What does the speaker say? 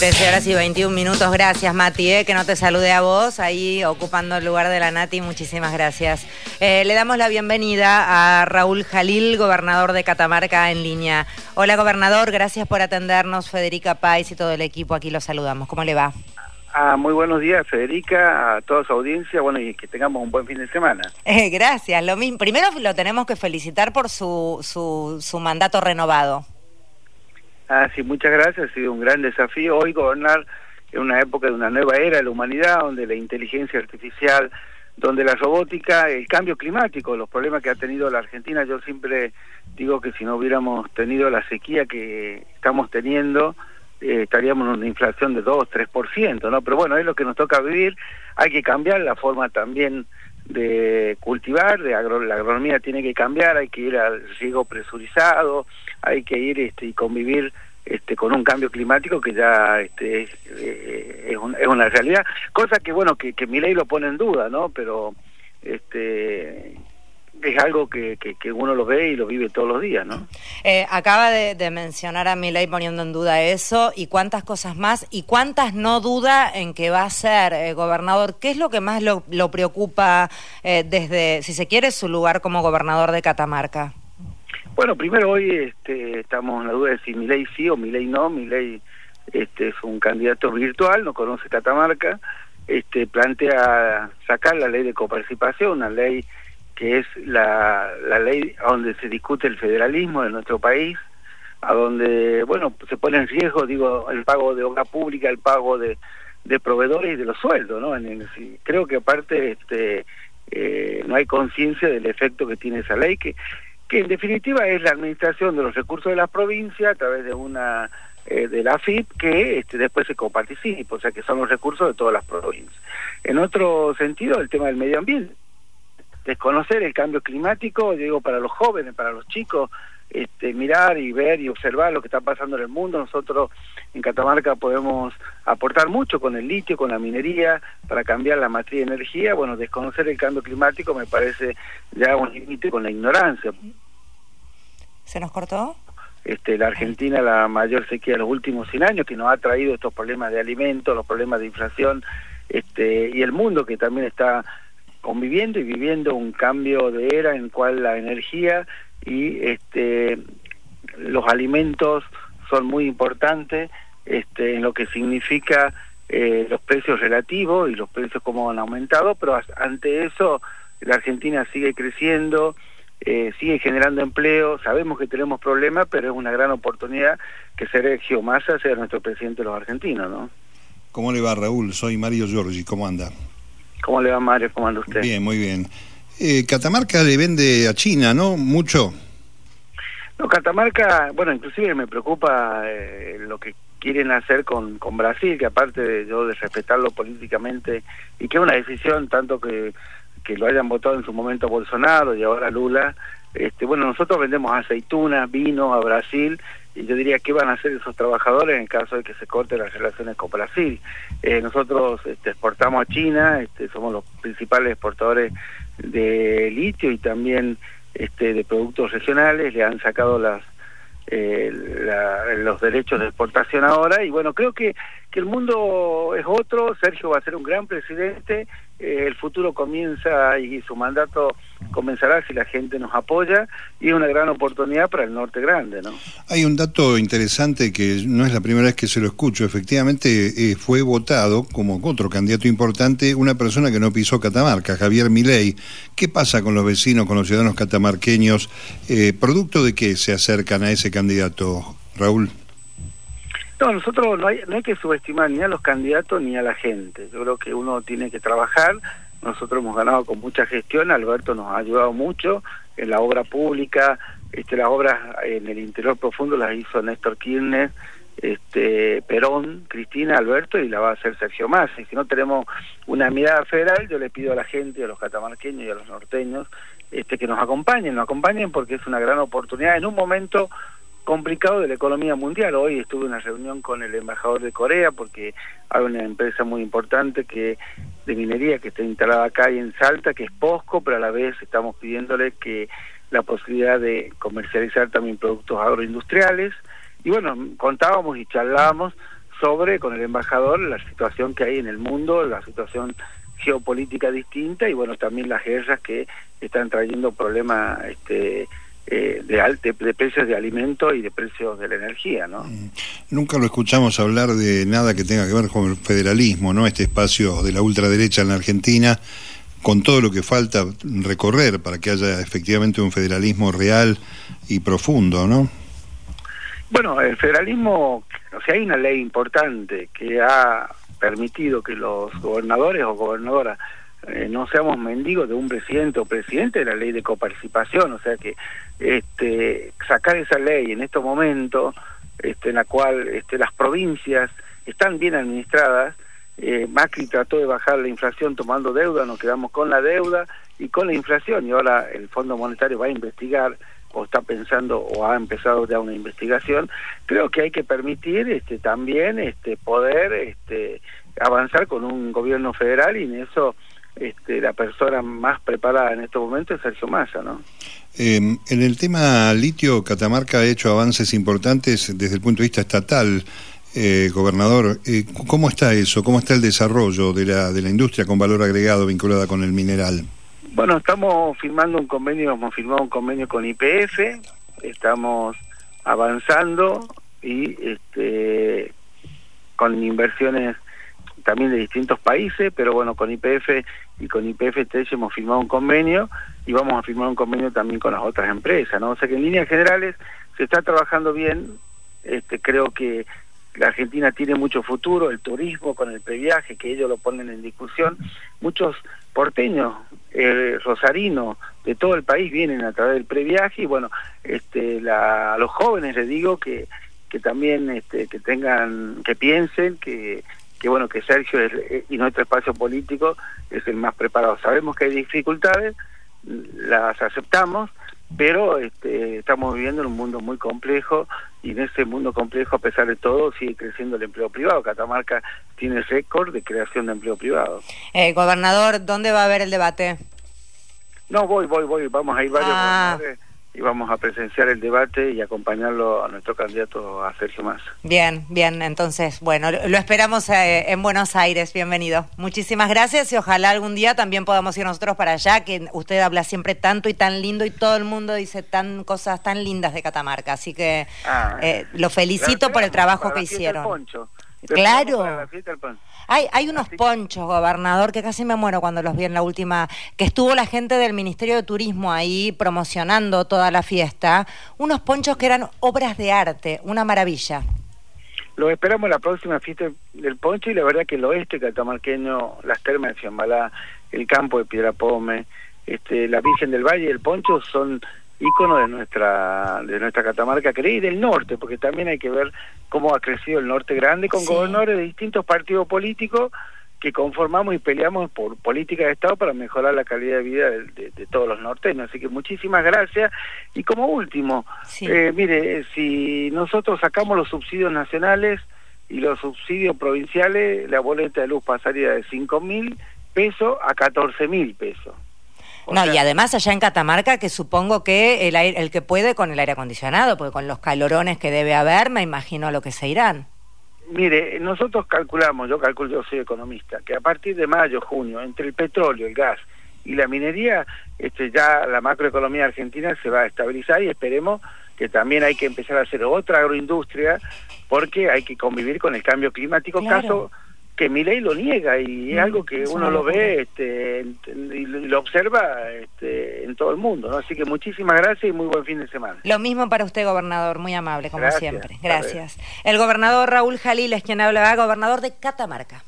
13 horas y 21 minutos. Gracias, Mati, eh, que no te salude a vos, ahí ocupando el lugar de la Nati. Muchísimas gracias. Eh, le damos la bienvenida a Raúl Jalil, gobernador de Catamarca, en línea. Hola, gobernador, gracias por atendernos. Federica Pais y todo el equipo aquí los saludamos. ¿Cómo le va? Ah, muy buenos días, Federica, a toda su audiencia, bueno, y que tengamos un buen fin de semana. Eh, gracias, lo mismo. Primero lo tenemos que felicitar por su, su, su mandato renovado. Ah, sí, muchas gracias. Ha sido un gran desafío hoy gobernar en una época de una nueva era de la humanidad, donde la inteligencia artificial, donde la robótica, el cambio climático, los problemas que ha tenido la Argentina, yo siempre digo que si no hubiéramos tenido la sequía que estamos teniendo, eh, estaríamos en una inflación de 2, 3%, ¿no? Pero bueno, es lo que nos toca vivir, hay que cambiar la forma también de cultivar, de agro la agronomía tiene que cambiar, hay que ir al riego presurizado, hay que ir este, y convivir este, con un cambio climático que ya este, eh, es, es, una realidad, cosa que bueno que, que mi ley lo pone en duda, ¿no? Pero este es algo que, que, uno lo ve y lo vive todos los días, ¿no? Eh, acaba de, mencionar a mi ley poniendo en duda eso y cuántas cosas más y cuántas no duda en que va a ser eh, gobernador. ¿Qué es lo que más lo, lo preocupa eh, desde, si se quiere, su lugar como gobernador de Catamarca? Bueno, primero hoy este, estamos en la duda de si mi ley sí o mi ley no. Mi ley este, es un candidato virtual, no conoce Catamarca, este, plantea sacar la ley de coparticipación, una ley que es la, la ley donde se discute el federalismo de nuestro país, a donde, bueno, se pone en riesgo, digo, el pago de obra pública, el pago de, de proveedores y de los sueldos, ¿no? En creo que aparte este, eh, no hay conciencia del efecto que tiene esa ley, que, que en definitiva es la administración de los recursos de la provincia a través de una eh, de la FIP que este, después se coparticipa, o sea que son los recursos de todas las provincias. En otro sentido, el tema del medio ambiente desconocer el cambio climático, digo, para los jóvenes, para los chicos, este, mirar y ver y observar lo que está pasando en el mundo. Nosotros en Catamarca podemos aportar mucho con el litio, con la minería, para cambiar la matriz de energía. Bueno, desconocer el cambio climático me parece ya un límite con la ignorancia. ¿Se nos cortó? Este, la Argentina la mayor sequía de los últimos 100 años que nos ha traído estos problemas de alimentos, los problemas de inflación, este, y el mundo que también está conviviendo y viviendo un cambio de era en cual la energía y este los alimentos son muy importantes este en lo que significa eh, los precios relativos y los precios como han aumentado pero ante eso la Argentina sigue creciendo eh, sigue generando empleo sabemos que tenemos problemas pero es una gran oportunidad que Sergio Massa sea nuestro presidente de los argentinos ¿no? ¿Cómo le va Raúl? Soy Mario Giorgi, ¿cómo anda? ¿Cómo le va Mario? ¿Cómo anda usted? Bien, muy bien. Eh, Catamarca le vende a China, ¿no? Mucho. No, Catamarca, bueno, inclusive me preocupa eh, lo que quieren hacer con, con Brasil, que aparte de yo de respetarlo políticamente, y que es una decisión tanto que, que lo hayan votado en su momento Bolsonaro y ahora Lula, este, bueno, nosotros vendemos aceitunas, vino a Brasil y yo diría qué van a hacer esos trabajadores en caso de que se corten las relaciones con Brasil. Eh, nosotros este, exportamos a China, este, somos los principales exportadores de litio y también este, de productos regionales, le han sacado las eh, los derechos de exportación ahora y bueno, creo que, que el mundo es otro, Sergio va a ser un gran presidente, eh, el futuro comienza y su mandato comenzará si la gente nos apoya y es una gran oportunidad para el norte grande, ¿no? Hay un dato interesante que no es la primera vez que se lo escucho. Efectivamente, eh, fue votado como otro candidato importante una persona que no pisó Catamarca, Javier Milei. ¿Qué pasa con los vecinos, con los ciudadanos catamarqueños? Eh, ¿Producto de qué se acercan a ese candidato, Raúl? No, nosotros no hay, no hay que subestimar ni a los candidatos ni a la gente. Yo creo que uno tiene que trabajar. Nosotros hemos ganado con mucha gestión, Alberto nos ha ayudado mucho en la obra pública, este, las obras en el interior profundo las hizo Néstor Kirchner, este, Perón, Cristina, Alberto y la va a hacer Sergio Massa. Y si no tenemos una mirada federal, yo le pido a la gente, a los catamarqueños y a los norteños, este, que nos acompañen, nos acompañen porque es una gran oportunidad. En un momento complicado de la economía mundial. Hoy estuve en una reunión con el embajador de Corea porque hay una empresa muy importante que de minería que está instalada acá y en Salta, que es POSCO, pero a la vez estamos pidiéndole que la posibilidad de comercializar también productos agroindustriales. Y bueno, contábamos y charlábamos sobre con el embajador la situación que hay en el mundo, la situación geopolítica distinta y bueno, también las guerras que están trayendo problemas este, eh, de, de, precios de alimentos y de precios de la energía, ¿no? Mm. Nunca lo escuchamos hablar de nada que tenga que ver con el federalismo, ¿no? Este espacio de la ultraderecha en la Argentina, con todo lo que falta recorrer para que haya efectivamente un federalismo real y profundo, ¿no? Bueno, el federalismo, o sea, hay una ley importante que ha permitido que los gobernadores o gobernadoras eh, no seamos mendigos de un presidente o presidente de la ley de coparticipación, o sea que este, sacar esa ley en estos momentos, este, en la cual este, las provincias están bien administradas, eh, Macri trató de bajar la inflación tomando deuda, nos quedamos con la deuda y con la inflación, y ahora el Fondo Monetario va a investigar o está pensando o ha empezado ya una investigación, creo que hay que permitir este, también este, poder este, avanzar con un gobierno federal y en eso este, la persona más preparada en este momento es Sergio Massa, ¿no? Em, en el tema litio, Catamarca ha hecho avances importantes desde el punto de vista estatal. Eh, gobernador, eh, ¿cómo está eso? ¿Cómo está el desarrollo de la, de la industria con valor agregado vinculada con el mineral? Bueno, estamos firmando un convenio, hemos firmado un convenio con IPF, estamos avanzando y este, con inversiones también de distintos países, pero bueno, con IPF y con IPF hemos firmado un convenio y vamos a firmar un convenio también con las otras empresas, ¿no? O sea que en líneas generales se está trabajando bien, este, creo que la Argentina tiene mucho futuro, el turismo con el previaje, que ellos lo ponen en discusión, muchos porteños, eh, rosarinos de todo el país vienen a través del previaje y bueno, este, la, a los jóvenes les digo que, que también este, que tengan, que piensen que, que bueno, que Sergio y nuestro espacio político es el más preparado. Sabemos que hay dificultades, las aceptamos, pero este, estamos viviendo en un mundo muy complejo y en ese mundo complejo, a pesar de todo, sigue creciendo el empleo privado. Catamarca tiene récord de creación de empleo privado. Eh, gobernador, ¿dónde va a haber el debate? No, voy, voy, voy. Vamos a ir varios ah y vamos a presenciar el debate y acompañarlo a nuestro candidato a Sergio Massa. Bien, bien, entonces, bueno, lo esperamos eh, en Buenos Aires, bienvenido. Muchísimas gracias y ojalá algún día también podamos ir nosotros para allá, que usted habla siempre tanto y tan lindo y todo el mundo dice tan cosas tan lindas de Catamarca, así que ah, eh, lo felicito por el trabajo que hicieron. Claro. Hay, hay unos ponchos, gobernador, que casi me muero cuando los vi en la última, que estuvo la gente del Ministerio de Turismo ahí promocionando toda la fiesta. Unos ponchos que eran obras de arte, una maravilla. Lo esperamos en la próxima fiesta del poncho y la verdad que el oeste catamarqueño, las termas de Ciambalá, el campo de Piedrapome, este, la Virgen del Valle y el poncho son ícono de nuestra de nuestra Catamarca querida y del norte, porque también hay que ver cómo ha crecido el norte grande con gobernadores de distintos partidos políticos que conformamos y peleamos por política de Estado para mejorar la calidad de vida de, todos los norteños. Así que muchísimas gracias. Y como último, eh, mire, si nosotros sacamos los subsidios nacionales y los subsidios provinciales, la boleta de luz pasaría de 5 mil pesos a 14 mil pesos no, y además allá en Catamarca, que supongo que el, el que puede con el aire acondicionado, porque con los calorones que debe haber, me imagino a lo que se irán. Mire, nosotros calculamos, yo calculo, yo soy economista, que a partir de mayo, junio, entre el petróleo, el gas y la minería, este, ya la macroeconomía argentina se va a estabilizar y esperemos que también hay que empezar a hacer otra agroindustria porque hay que convivir con el cambio climático. Caso que ley lo niega y es mm, algo que uno lo ve este, y lo observa este, en todo el mundo. ¿no? Así que muchísimas gracias y muy buen fin de semana. Lo mismo para usted, gobernador, muy amable, como siempre. Gracias. El gobernador Raúl Jalil es quien habla, gobernador de Catamarca.